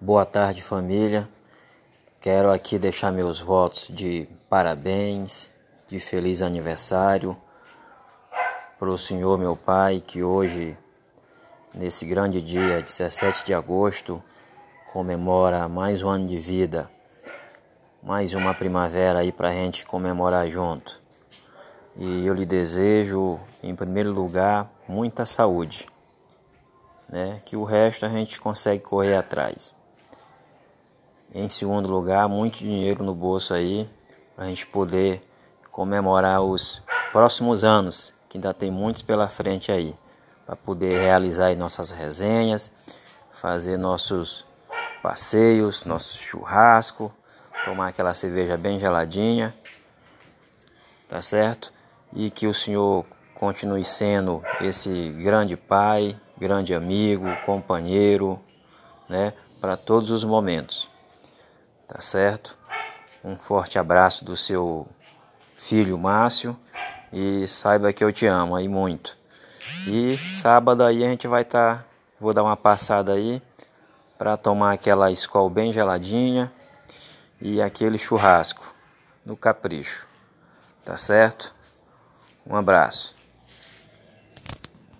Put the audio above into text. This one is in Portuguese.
Boa tarde, família. Quero aqui deixar meus votos de parabéns, de feliz aniversário para o senhor, meu pai, que hoje, nesse grande dia, 17 de agosto, comemora mais um ano de vida, mais uma primavera aí para a gente comemorar junto. E eu lhe desejo, em primeiro lugar, muita saúde, né? Que o resto a gente consegue correr atrás. Em segundo lugar, muito dinheiro no bolso aí para a gente poder comemorar os próximos anos, que ainda tem muitos pela frente aí, para poder realizar nossas resenhas, fazer nossos passeios, nosso churrasco, tomar aquela cerveja bem geladinha, tá certo? E que o Senhor continue sendo esse grande pai, grande amigo, companheiro, né, para todos os momentos tá certo? Um forte abraço do seu filho Márcio e saiba que eu te amo aí muito. E sábado aí a gente vai estar, tá, vou dar uma passada aí para tomar aquela escola bem geladinha e aquele churrasco no capricho. Tá certo? Um abraço.